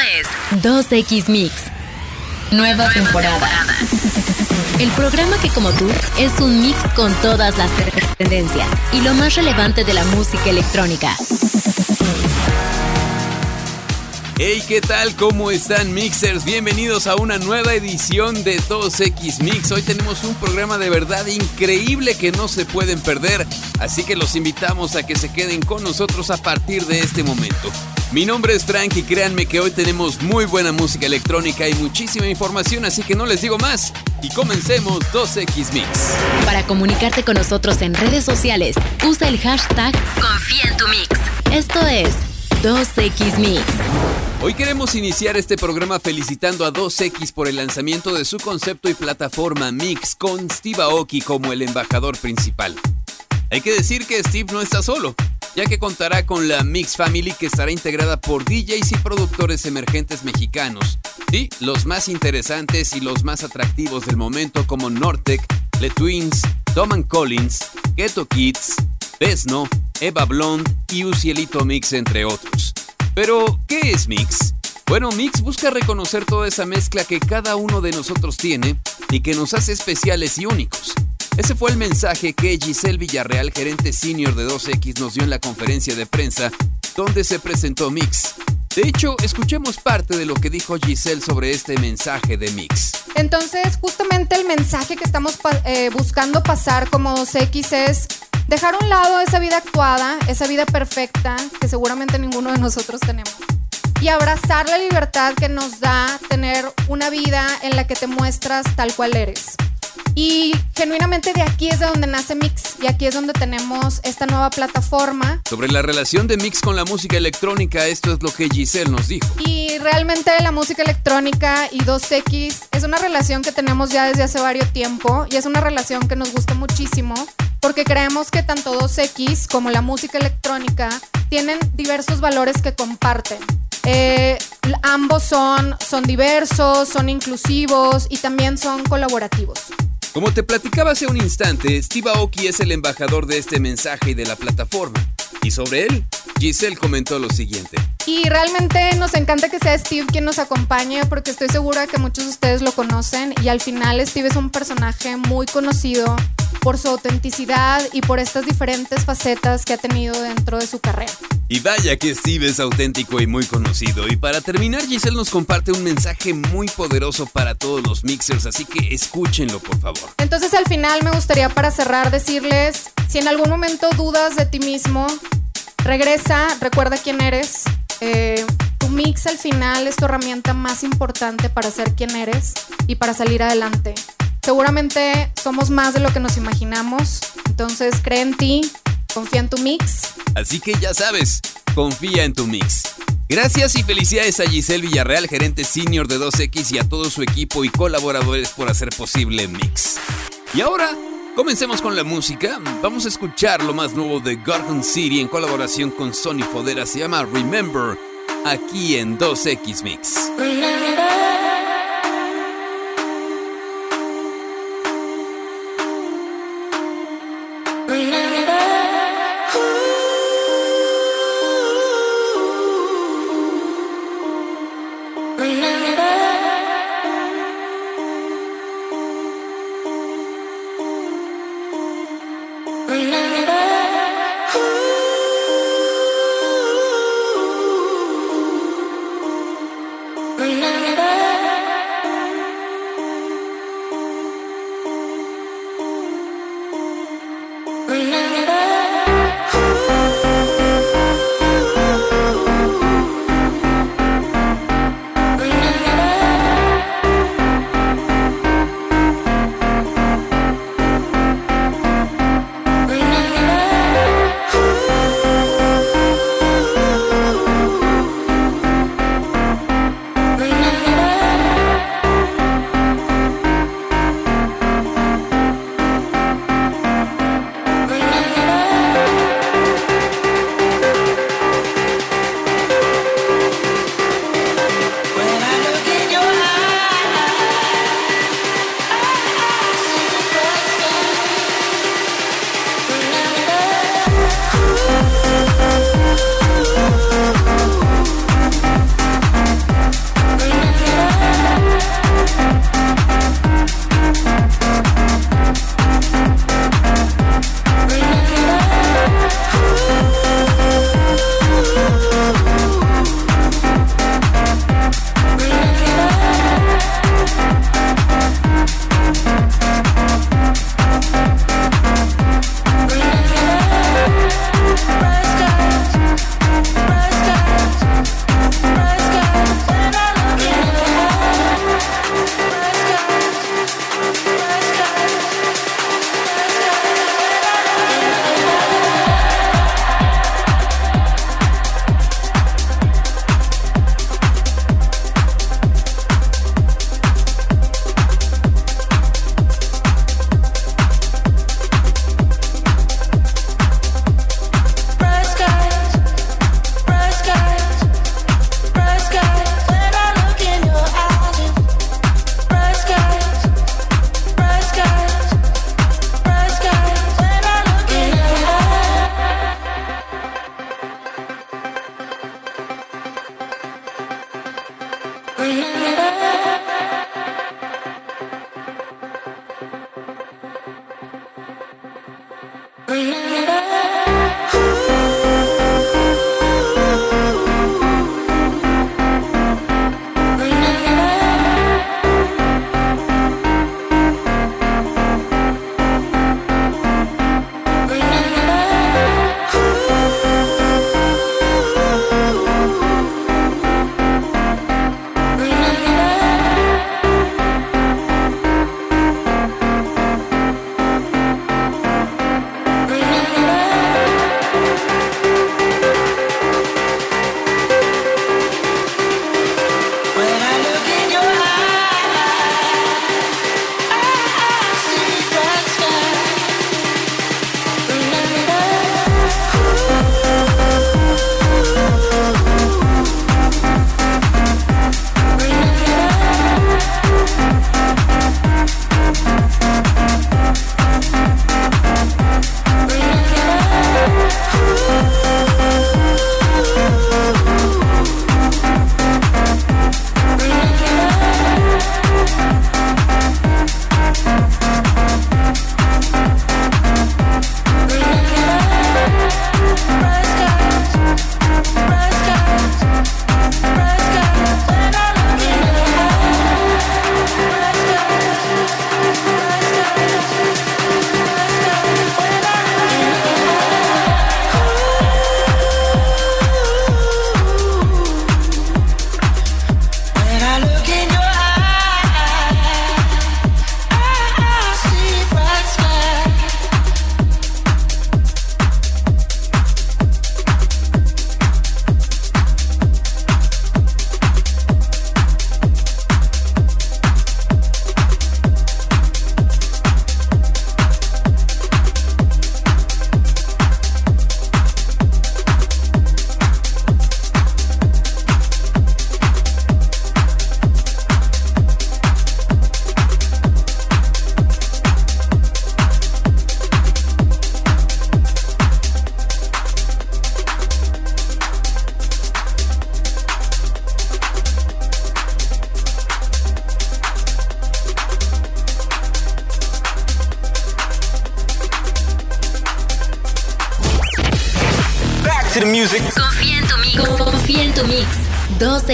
es 2X Mix. Nueva, temporada. El programa que como tú es un mix con todas las tendencias y lo más relevante de la música electrónica. Hey, ¿qué tal? ¿Cómo están mixers? Bienvenidos a una nueva edición de 2X Mix. Hoy tenemos un programa de verdad increíble que no se pueden perder, así que los invitamos a que se queden con nosotros a partir de este momento. Mi nombre es Frank y créanme que hoy tenemos muy buena música electrónica y muchísima información, así que no les digo más y comencemos 2X Mix. Para comunicarte con nosotros en redes sociales, usa el hashtag Confía en tu Mix. Esto es 2X Mix. Hoy queremos iniciar este programa felicitando a 2X por el lanzamiento de su concepto y plataforma Mix con Steve Aoki como el embajador principal. Hay que decir que Steve no está solo, ya que contará con la Mix Family que estará integrada por DJs y productores emergentes mexicanos. Sí, los más interesantes y los más atractivos del momento como Nortec, The Twins, Doman Collins, Ghetto Kids, Besno, Eva Blonde y Ucielito Mix, entre otros. Pero, ¿qué es Mix? Bueno, Mix busca reconocer toda esa mezcla que cada uno de nosotros tiene y que nos hace especiales y únicos. Ese fue el mensaje que Giselle Villarreal, gerente senior de 2X, nos dio en la conferencia de prensa donde se presentó Mix. De hecho, escuchemos parte de lo que dijo Giselle sobre este mensaje de Mix. Entonces, justamente el mensaje que estamos eh, buscando pasar como 2X es dejar a un lado esa vida actuada, esa vida perfecta que seguramente ninguno de nosotros tenemos. Y abrazar la libertad que nos da tener una vida en la que te muestras tal cual eres. Y genuinamente de aquí es de donde nace Mix y aquí es donde tenemos esta nueva plataforma. Sobre la relación de Mix con la música electrónica, esto es lo que Giselle nos dijo. Y realmente la música electrónica y 2X es una relación que tenemos ya desde hace varios tiempo y es una relación que nos gusta muchísimo porque creemos que tanto 2X como la música electrónica tienen diversos valores que comparten. Eh, ambos son, son diversos, son inclusivos y también son colaborativos. Como te platicaba hace un instante, Steve Aoki es el embajador de este mensaje y de la plataforma. Y sobre él, Giselle comentó lo siguiente. Y realmente nos encanta que sea Steve quien nos acompañe porque estoy segura que muchos de ustedes lo conocen y al final Steve es un personaje muy conocido por su autenticidad y por estas diferentes facetas que ha tenido dentro de su carrera. Y vaya que Steve es auténtico y muy conocido. Y para terminar, Giselle nos comparte un mensaje muy poderoso para todos los mixers, así que escúchenlo por favor. Entonces al final me gustaría para cerrar decirles, si en algún momento dudas de ti mismo, regresa, recuerda quién eres. Eh, tu mix al final es tu herramienta más importante para ser quien eres y para salir adelante. Seguramente somos más de lo que nos imaginamos, entonces cree en ti, confía en tu mix. Así que ya sabes, confía en tu mix. Gracias y felicidades a Giselle Villarreal, gerente senior de 2X y a todo su equipo y colaboradores por hacer posible Mix. Y ahora, comencemos con la música. Vamos a escuchar lo más nuevo de Garden City en colaboración con Sony Fodera. Se llama Remember, aquí en 2X Mix.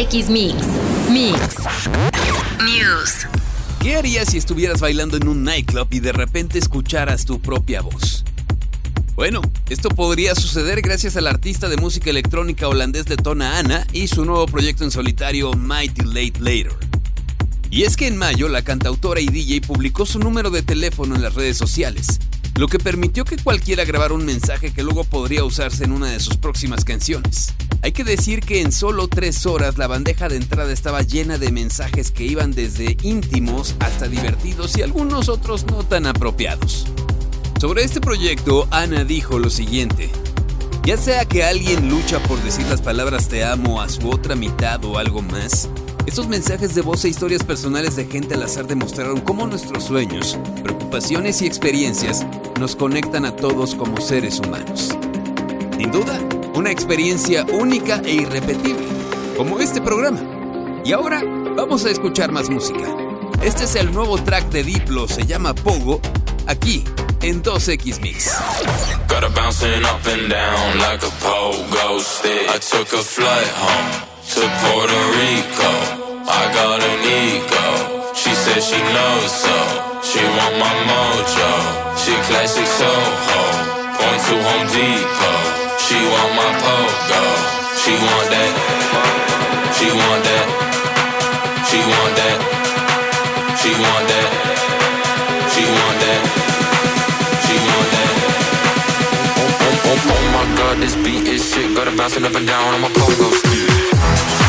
2X Mix. Mix. News. ¿Qué harías si estuvieras bailando en un nightclub y de repente escucharas tu propia voz? Bueno, esto podría suceder gracias al artista de música electrónica holandés de Tona Ana y su nuevo proyecto en solitario Mighty Late Later. Y es que en mayo la cantautora y DJ publicó su número de teléfono en las redes sociales, lo que permitió que cualquiera grabara un mensaje que luego podría usarse en una de sus próximas canciones. Hay que decir que en solo tres horas la bandeja de entrada estaba llena de mensajes que iban desde íntimos hasta divertidos y algunos otros no tan apropiados. Sobre este proyecto, Ana dijo lo siguiente. Ya sea que alguien lucha por decir las palabras te amo a su otra mitad o algo más, estos mensajes de voz e historias personales de gente al azar demostraron cómo nuestros sueños, preocupaciones y experiencias nos conectan a todos como seres humanos. Sin duda, una experiencia única e irrepetible, como este programa. Y ahora vamos a escuchar más música. Este es el nuevo track de Diplo, se llama Pogo, aquí en 2X Mix. Got up and down like a pogo stick. I took a flight home. to Puerto Rico. I got an ego. She said she knows so. She want my mojo. She classic Soho. Going to Home Depot. She want my pogo. She want that. She want that. She want that. She want that. She want that. She want that. Oh, oh, oh, oh my god, this beat is shit. Got to bouncing up and down on my pogo stick.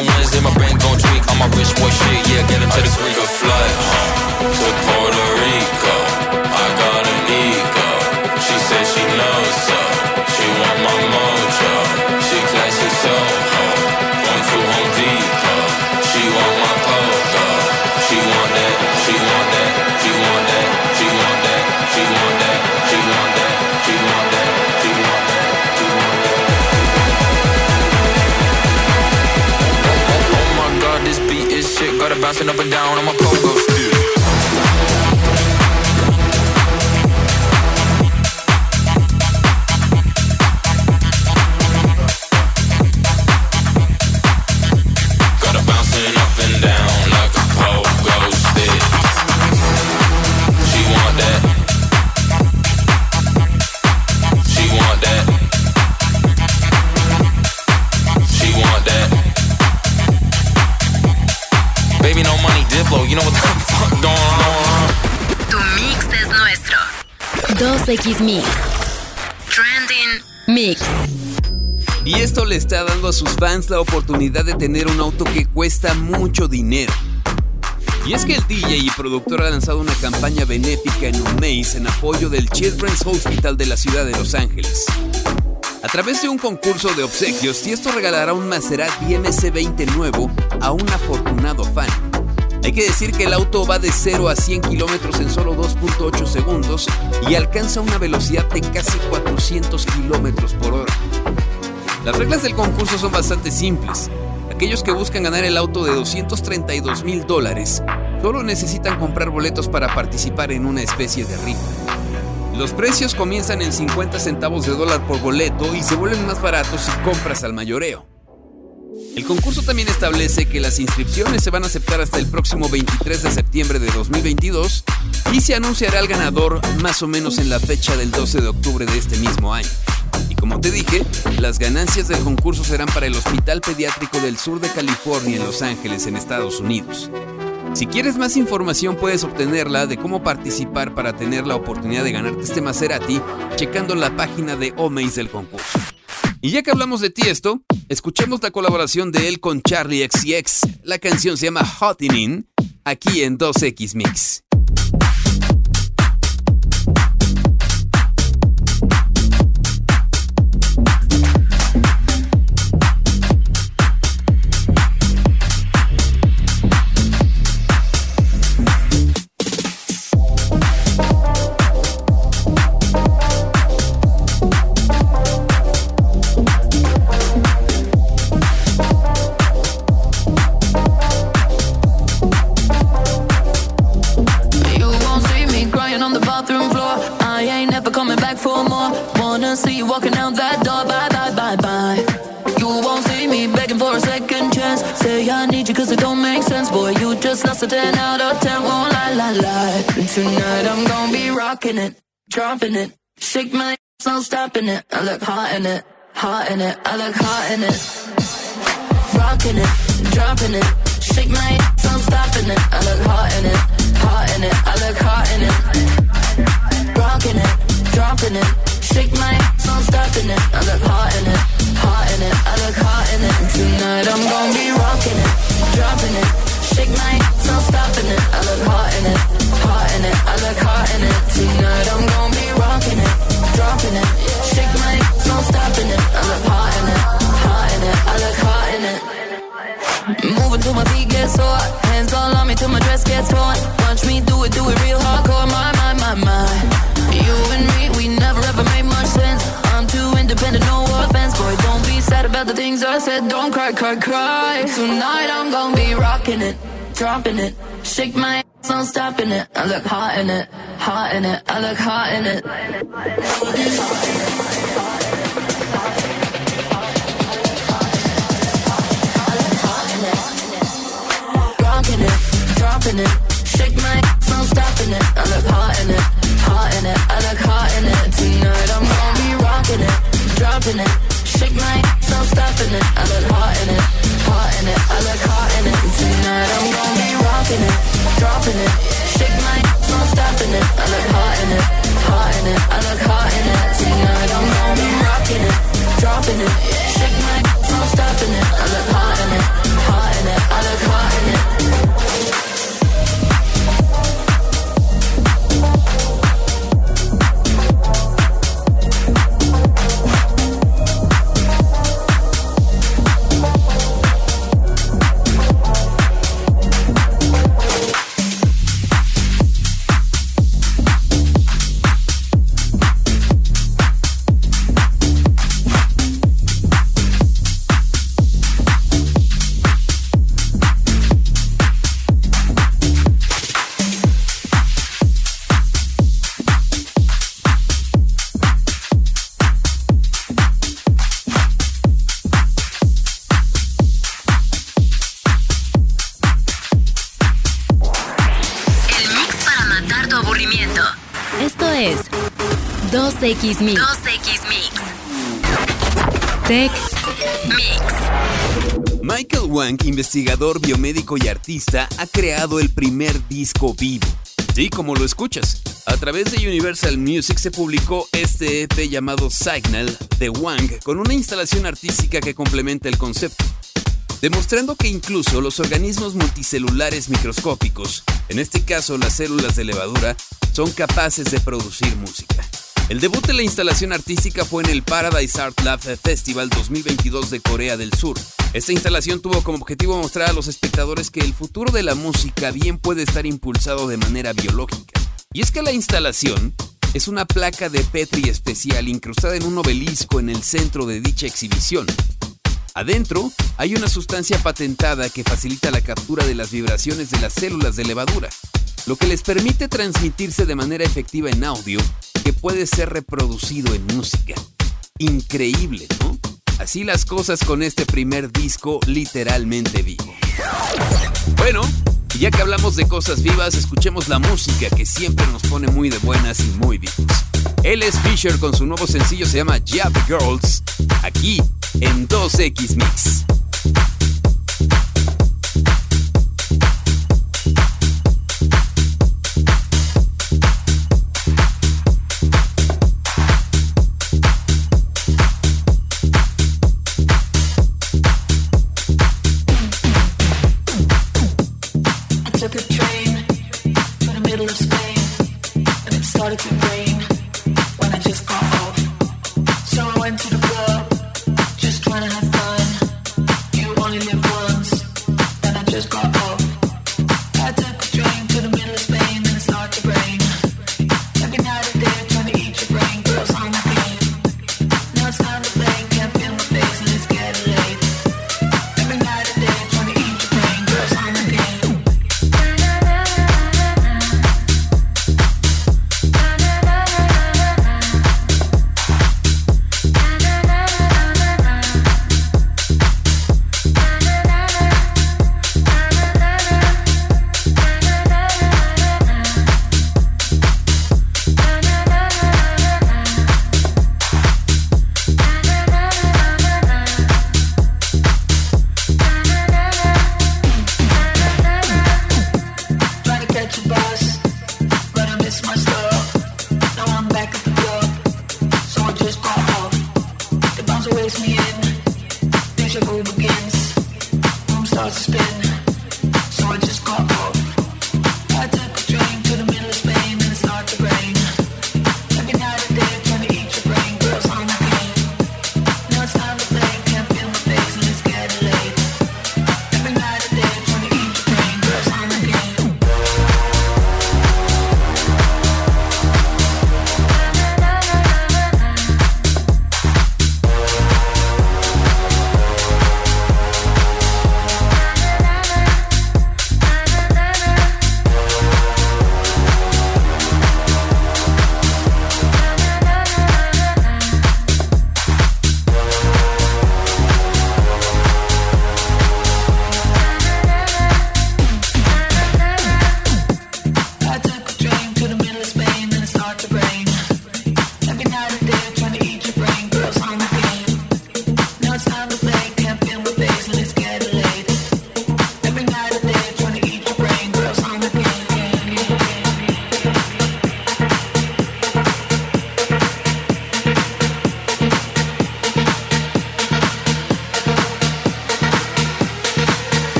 Every Wednesday, my brain gon' tweak. On my rich boy, shit, yeah, get into the Greek. flight home bouncing up and down on my pogo X Mix. Trending Mix. Y esto le está dando a sus fans la oportunidad de tener un auto que cuesta mucho dinero. Y es que el DJ y productor ha lanzado una campaña benéfica en un mes en apoyo del Children's Hospital de la ciudad de Los Ángeles. A través de un concurso de obsequios, Tiesto regalará un Maserati MC20 nuevo a un afortunado fan. Hay que decir que el auto va de 0 a 100 kilómetros en solo 2.8 segundos y alcanza una velocidad de casi 400 kilómetros por hora. Las reglas del concurso son bastante simples. Aquellos que buscan ganar el auto de 232 mil dólares solo necesitan comprar boletos para participar en una especie de rifa. Los precios comienzan en 50 centavos de dólar por boleto y se vuelven más baratos si compras al mayoreo. El concurso también establece que las inscripciones se van a aceptar hasta el próximo 23 de septiembre de 2022 y se anunciará el ganador más o menos en la fecha del 12 de octubre de este mismo año. Y como te dije, las ganancias del concurso serán para el Hospital Pediátrico del Sur de California en Los Ángeles, en Estados Unidos. Si quieres más información puedes obtenerla de cómo participar para tener la oportunidad de ganarte este Maserati checando la página de Omeis del concurso. Y ya que hablamos de Tiesto, escuchemos la colaboración de él con Charlie XCX. La canción se llama Hot In, aquí en 2X Mix. A 10 out of 10, won't lie, lie, lie. Tonight I'm gonna be rocking it, dropping it. Shake my ass, no stopping it. I look hot in it, hot in it. I look hot in it. Rocking it, dropping it. Shake my ass, no stopping it. I look hot in it, hot in it. I look hot in it. Rocking it, dropping it. Shake my ass, no stopping it. I look hot in it, hot in it. I look hot in it. Tonight I'm gonna be rocking it, dropping it. Shake my no stopping it. I look hot in it, hot in it. I look hot in it. Tonight I'm gonna be rocking it, dropping it. Shake my ass, no stopping it. I look hot in it, hot in it. I look hot in it. Moving till my feet get sore. Hands all on me till my dress gets torn. Watch me do it, do it real hardcore. My, my, my, my. You and me, sad about the things I said. Don't cry, cry, cry. Tonight I'm gonna be rocking it dropping it. Shake my ass, no stopping it. I look hot in it, hot in it. I look hot in it. It, dropping it. Shake my ass, no stopping it. I look hot in it, hot in it. I look hot in it. Tonight I'm gonna be rocking it, dropping it. Shake my no stopping it. I look hot in it, hot in it. I look hot in it. Tonight I'm gonna be rocking it, dropping it. Shake my no stopping it. I look hot in it, hot in it. I look hot in it. Tonight I'm gonna be rocking it, dropping it. Shake my no stopping it. I look hot in it, hot in it. I look hot in it. X Mix. 2X Mix. Tech Mix. Michael Wang, investigador biomédico y artista, ha creado el primer disco vivo. Sí, como lo escuchas. A través de Universal Music se publicó este EP llamado Signal de Wang con una instalación artística que complementa el concepto demostrando que incluso los organismos multicelulares microscópicos, en este caso las células de levadura, son capaces de producir música. El debut de la instalación artística fue en el Paradise Art Lab Festival 2022 de Corea del Sur. Esta instalación tuvo como objetivo mostrar a los espectadores que el futuro de la música bien puede estar impulsado de manera biológica. Y es que la instalación es una placa de Petri especial incrustada en un obelisco en el centro de dicha exhibición. Adentro hay una sustancia patentada que facilita la captura de las vibraciones de las células de levadura, lo que les permite transmitirse de manera efectiva en audio que puede ser reproducido en música. Increíble, ¿no? Así las cosas con este primer disco literalmente vivo. Bueno, ya que hablamos de cosas vivas, escuchemos la música que siempre nos pone muy de buenas y muy vivos. Él es Fisher con su nuevo sencillo, se llama Jab Girls, aquí en 2X Mix. started to rain when I just got off. So I went to the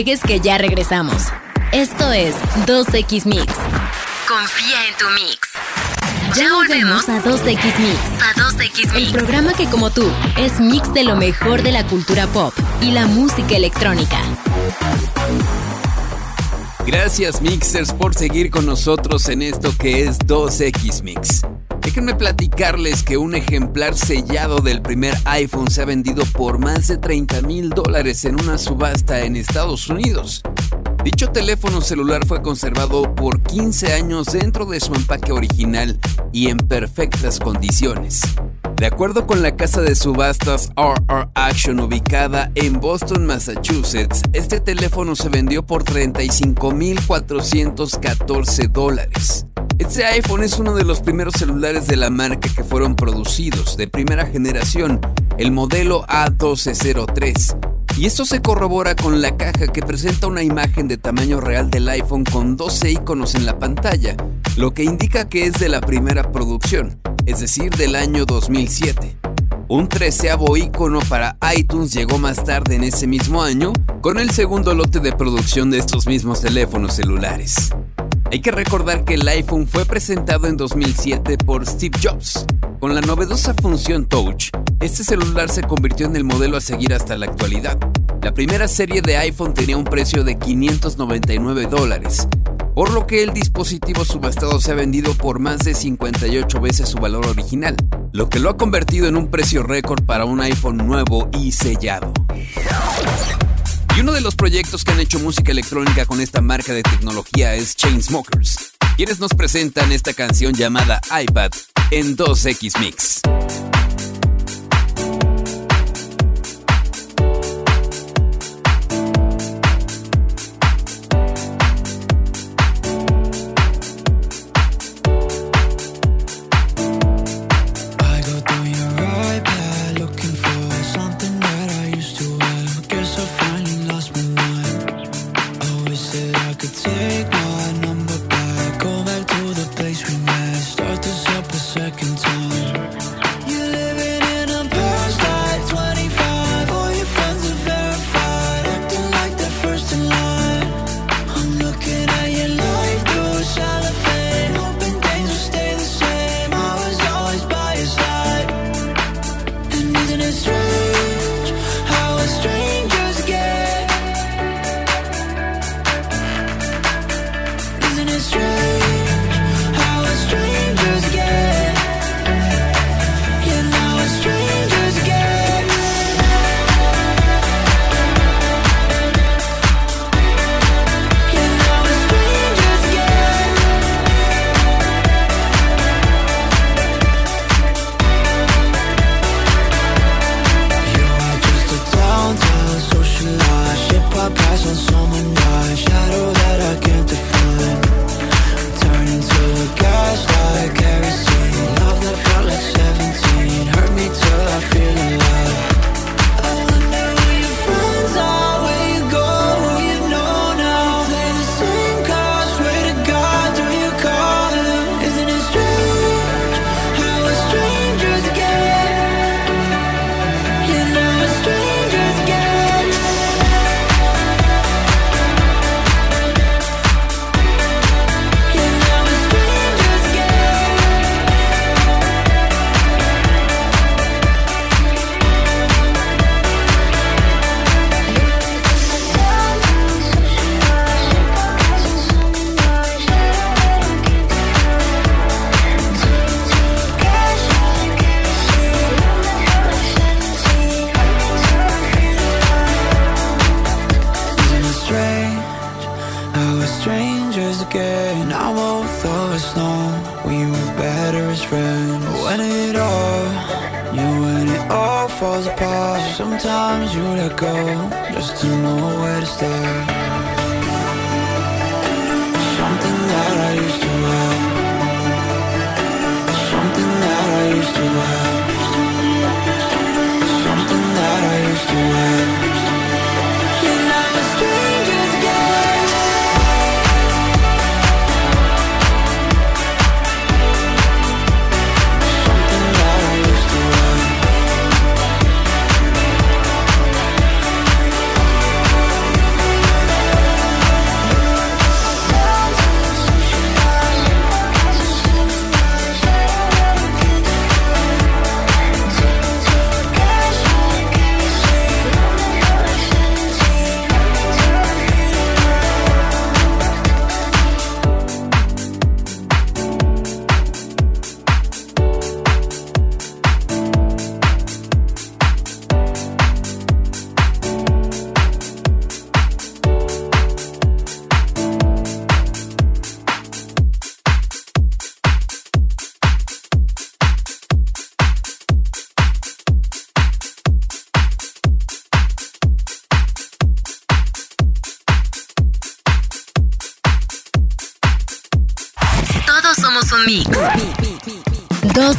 despegues que ya regresamos. Esto es 2X Mix. Confía en tu mix. Ya volvemos a 2X Mix. A 2X Mix. El programa que como tú es mix de lo mejor de la cultura pop y la música electrónica. Gracias Mixers por seguir con nosotros en esto que es 2X Mix. Déjenme platicarles que un ejemplar sellado del primer iPhone se ha vendido por más de 30 mil dólares en una subasta en Estados Unidos. Dicho teléfono celular fue conservado por 15 años dentro de su empaque original y en perfectas condiciones. De acuerdo con la casa de subastas RR Action ubicada en Boston, Massachusetts, este teléfono se vendió por 35.414 dólares. Este iPhone es uno de los primeros celulares de la marca que fueron producidos de primera generación, el modelo A1203. Y esto se corrobora con la caja que presenta una imagen de tamaño real del iPhone con 12 iconos en la pantalla, lo que indica que es de la primera producción es decir, del año 2007. Un treceavo icono para iTunes llegó más tarde en ese mismo año, con el segundo lote de producción de estos mismos teléfonos celulares. Hay que recordar que el iPhone fue presentado en 2007 por Steve Jobs. Con la novedosa función Touch, este celular se convirtió en el modelo a seguir hasta la actualidad. La primera serie de iPhone tenía un precio de 599 dólares, por lo que el dispositivo subastado se ha vendido por más de 58 veces su valor original, lo que lo ha convertido en un precio récord para un iPhone nuevo y sellado. Y uno de los proyectos que han hecho música electrónica con esta marca de tecnología es Chainsmokers, quienes nos presentan esta canción llamada iPad en 2X Mix.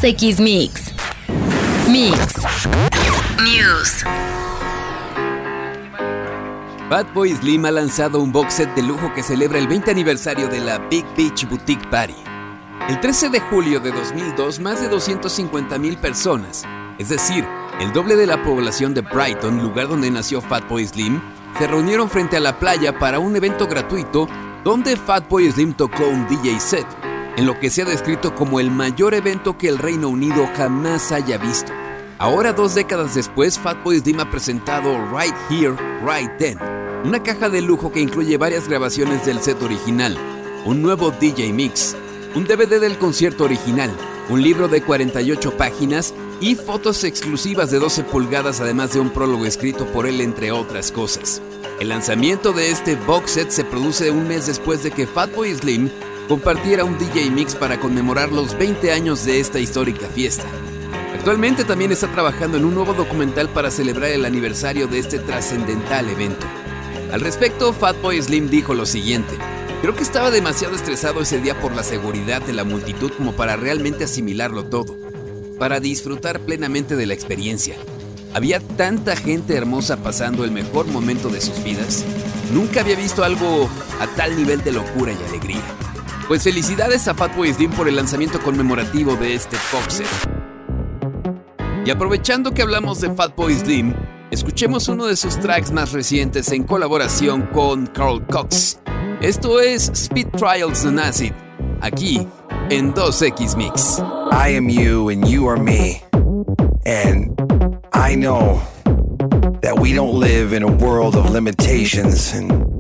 2X Mix. Mix. News. Fatboy Slim ha lanzado un box set de lujo que celebra el 20 aniversario de la Big Beach Boutique Party. El 13 de julio de 2002, más de 250 mil personas, es decir, el doble de la población de Brighton, lugar donde nació Fatboy Slim, se reunieron frente a la playa para un evento gratuito donde Fatboy Slim tocó un DJ set, en lo que se ha descrito como el mayor evento que el Reino Unido jamás haya visto. Ahora, dos décadas después, Fatboy Slim ha presentado Right Here, Right Then, una caja de lujo que incluye varias grabaciones del set original, un nuevo DJ mix, un DVD del concierto original, un libro de 48 páginas y fotos exclusivas de 12 pulgadas, además de un prólogo escrito por él, entre otras cosas. El lanzamiento de este box set se produce un mes después de que Fatboy Slim compartiera un DJ mix para conmemorar los 20 años de esta histórica fiesta. Actualmente también está trabajando en un nuevo documental para celebrar el aniversario de este trascendental evento. Al respecto, Fatboy Slim dijo lo siguiente. Creo que estaba demasiado estresado ese día por la seguridad de la multitud como para realmente asimilarlo todo, para disfrutar plenamente de la experiencia. Había tanta gente hermosa pasando el mejor momento de sus vidas. Nunca había visto algo a tal nivel de locura y alegría. Pues felicidades a Fatboy Slim por el lanzamiento conmemorativo de este box set. Y aprovechando que hablamos de Fatboy Slim, escuchemos uno de sus tracks más recientes en colaboración con Carl Cox. Esto es Speed Trials on Acid, aquí en 2X Mix. I am you and you are me. And I know that we don't live in a world of limitations and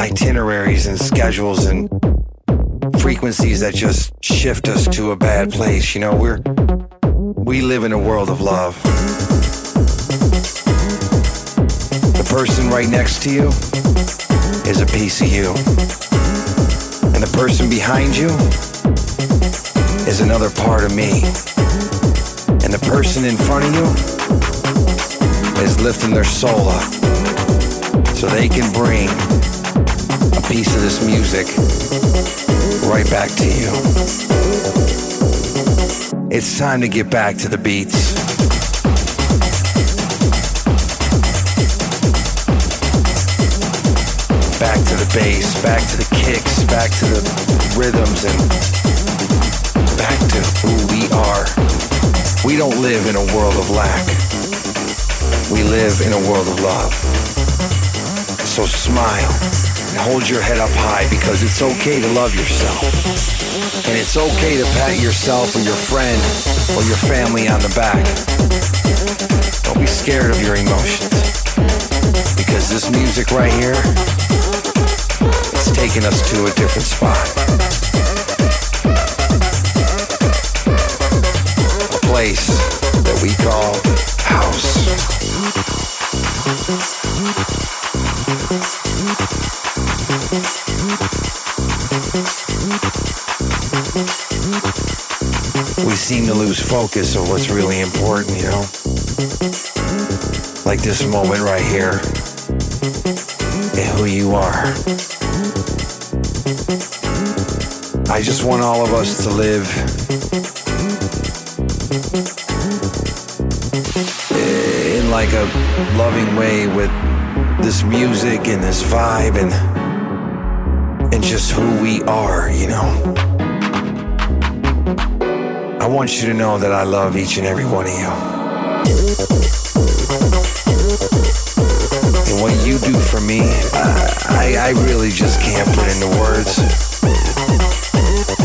itineraries and schedules and frequencies that just shift us to a bad place. You know, we're we live in a world of love. The person right next to you is a piece of you. And the person behind you is another part of me. And the person in front of you is lifting their soul up so they can bring a piece of this music right back to you. It's time to get back to the beats. Back to the bass, back to the kicks, back to the rhythms, and back to who we are. We don't live in a world of lack. We live in a world of love. So smile and hold your head up high because it's okay to love yourself. And it's okay to pat yourself or your friend or your family on the back. Don't be scared of your emotions. Because this music right here is taking us to a different spot. A place that we call house. Seem to lose focus of what's really important, you know? Like this moment right here and who you are. I just want all of us to live in like a loving way with this music and this vibe and and just who we are, you know? I want you to know that I love each and every one of you. And what you do for me, I, I, I really just can't put into words.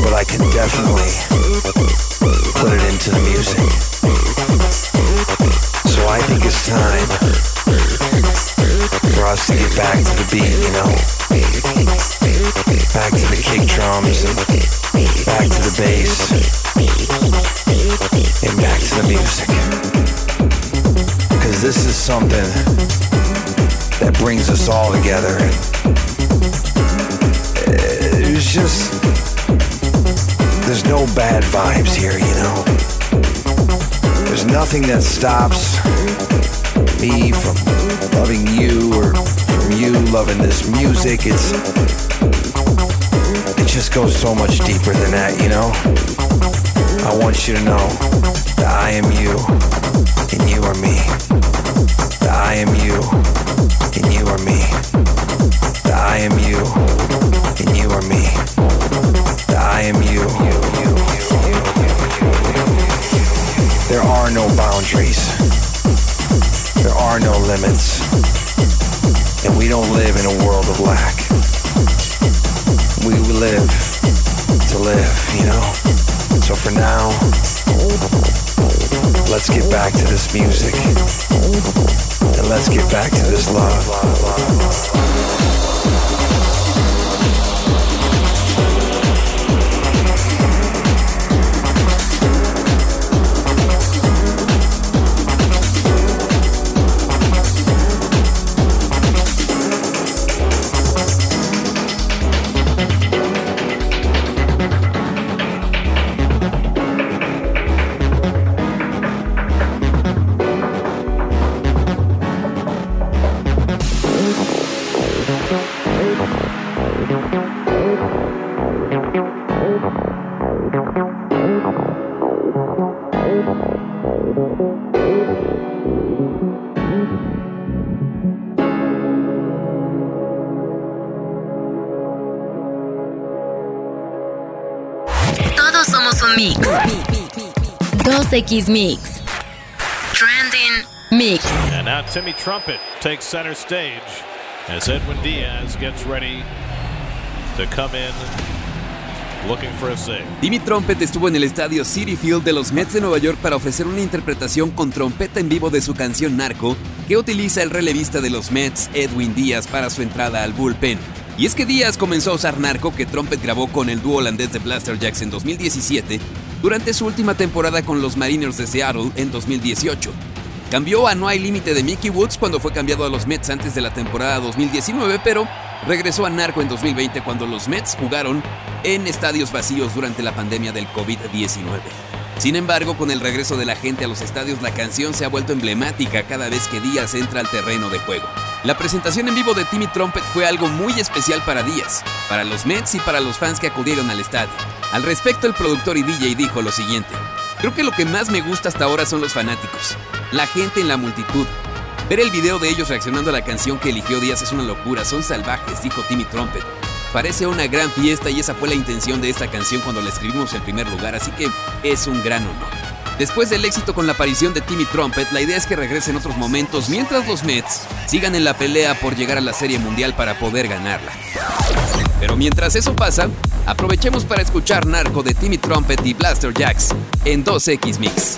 But I can definitely put it into the music. So I think it's time for us to get back to the beat, you know? Back to the kick drums back to the bass and back to the music. Because this is something that brings us all together. There's just, there's no bad vibes here, you know? There's nothing that stops me from loving you or from you loving this music. It's it just goes so much deeper than that, you know? I want you to know that I am you and you are me. That I am you and you are me. That I am you and you are me. That I am you. There are no boundaries. Are no limits. And we don't live in a world of lack. We live to live, you know? So for now, let's get back to this music. And let's get back to this love. 2X Mix. Trending Mix. And now Timmy Trumpet takes center stage as Edwin Diaz gets ready to come in looking for a save. Timmy Trumpet estuvo en el estadio City Field de los Mets de Nueva York para ofrecer una interpretación con trompeta en vivo de su canción Narco, que utiliza el relevista de los Mets, Edwin Díaz, para su entrada al bullpen. Y es que Díaz comenzó a usar Narco, que Trumpet grabó con el dúo holandés de Blaster Jacks en 2017, durante su última temporada con los Mariners de Seattle en 2018. Cambió a No hay límite de Mickey Woods cuando fue cambiado a los Mets antes de la temporada 2019, pero regresó a Narco en 2020 cuando los Mets jugaron en estadios vacíos durante la pandemia del COVID-19. Sin embargo, con el regreso de la gente a los estadios, la canción se ha vuelto emblemática cada vez que Díaz entra al terreno de juego. La presentación en vivo de Timmy Trumpet fue algo muy especial para Díaz, para los Mets y para los fans que acudieron al estadio. Al respecto, el productor y DJ dijo lo siguiente. Creo que lo que más me gusta hasta ahora son los fanáticos, la gente en la multitud. Ver el video de ellos reaccionando a la canción que eligió Díaz es una locura, son salvajes, dijo Timmy Trumpet. Parece una gran fiesta y esa fue la intención de esta canción cuando la escribimos en primer lugar, así que es un gran honor. Después del éxito con la aparición de Timmy Trumpet, la idea es que regrese en otros momentos mientras los Mets sigan en la pelea por llegar a la Serie Mundial para poder ganarla. Pero mientras eso pasa, aprovechemos para escuchar Narco de Timmy Trumpet y Blaster Jacks en 2X Mix.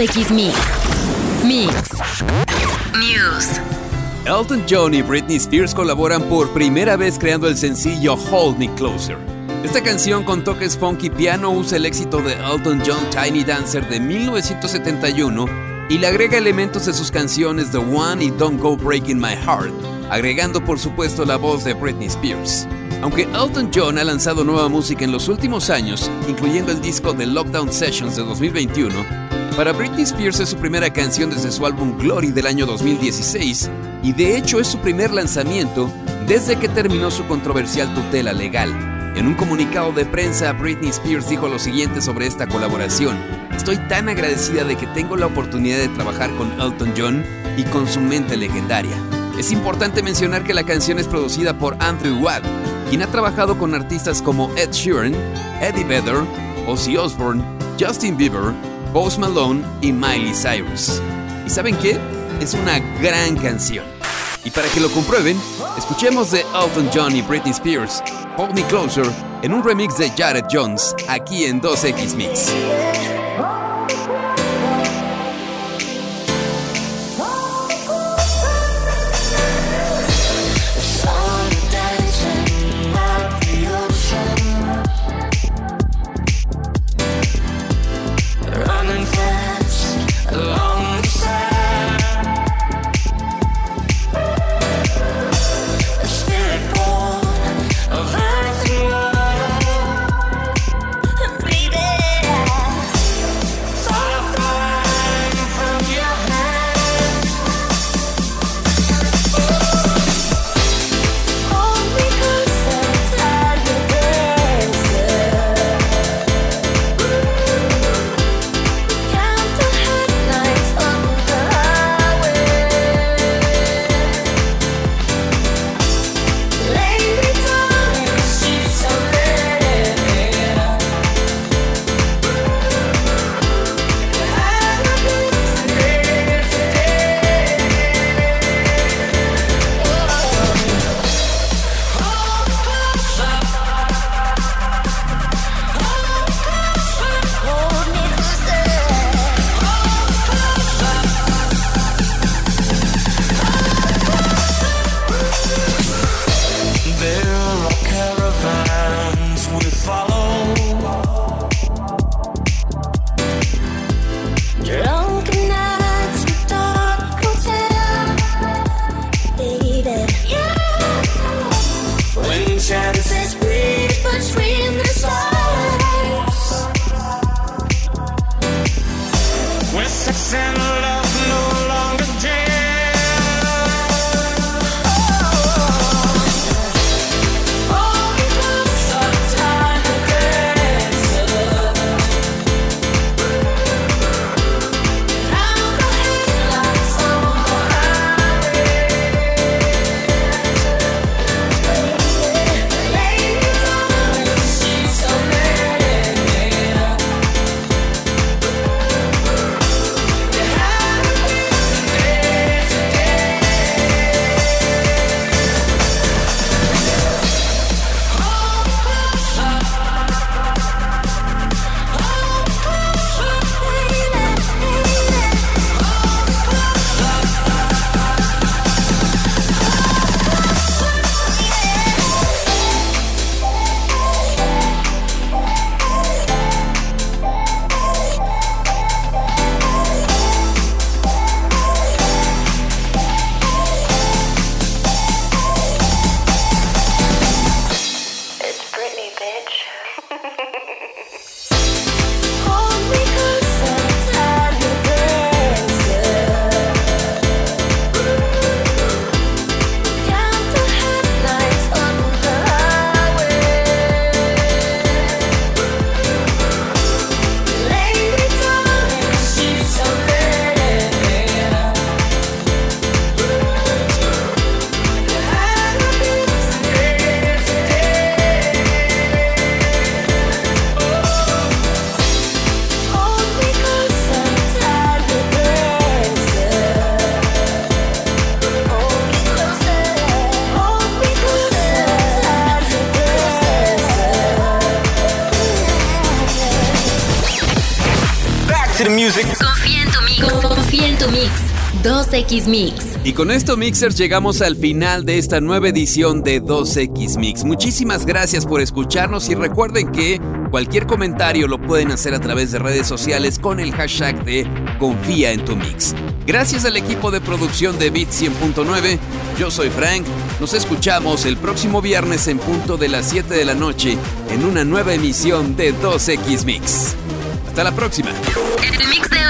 Mix. Mix. News. Elton John y Britney Spears colaboran por primera vez creando el sencillo Hold Me Closer. Esta canción con toques funky piano usa el éxito de Elton John Tiny Dancer de 1971 y le agrega elementos de sus canciones The One y Don't Go Breaking My Heart, agregando por supuesto la voz de Britney Spears. Aunque Elton John ha lanzado nueva música en los últimos años, incluyendo el disco The Lockdown Sessions de 2021, para Britney Spears es su primera canción desde su álbum Glory del año 2016 y de hecho es su primer lanzamiento desde que terminó su controversial tutela legal. En un comunicado de prensa, Britney Spears dijo lo siguiente sobre esta colaboración. Estoy tan agradecida de que tengo la oportunidad de trabajar con Elton John y con su mente legendaria. Es importante mencionar que la canción es producida por Andrew Watt, quien ha trabajado con artistas como Ed Sheeran, Eddie Vedder, Ozzy Osbourne, Justin Bieber, Post Malone y Miley Cyrus. ¿Y saben qué? Es una gran canción. Y para que lo comprueben, escuchemos de Elton John y Britney Spears, Hold Me Closer, en un remix de Jared Jones, aquí en 2X Mix. we follow 2X Mix. Y con esto, Mixers, llegamos al final de esta nueva edición de 2X Mix. Muchísimas gracias por escucharnos y recuerden que cualquier comentario lo pueden hacer a través de redes sociales con el hashtag de Confía en tu Mix. Gracias al equipo de producción de Bit 100.9, yo soy Frank. Nos escuchamos el próximo viernes en punto de las 7 de la noche en una nueva emisión de 2X Mix. Hasta la próxima. El mix de hoy se termina.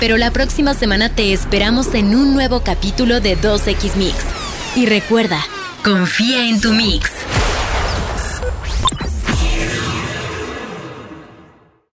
Pero la próxima semana te esperamos en un nuevo capítulo de 2X Mix. Y recuerda, confía en tu mix.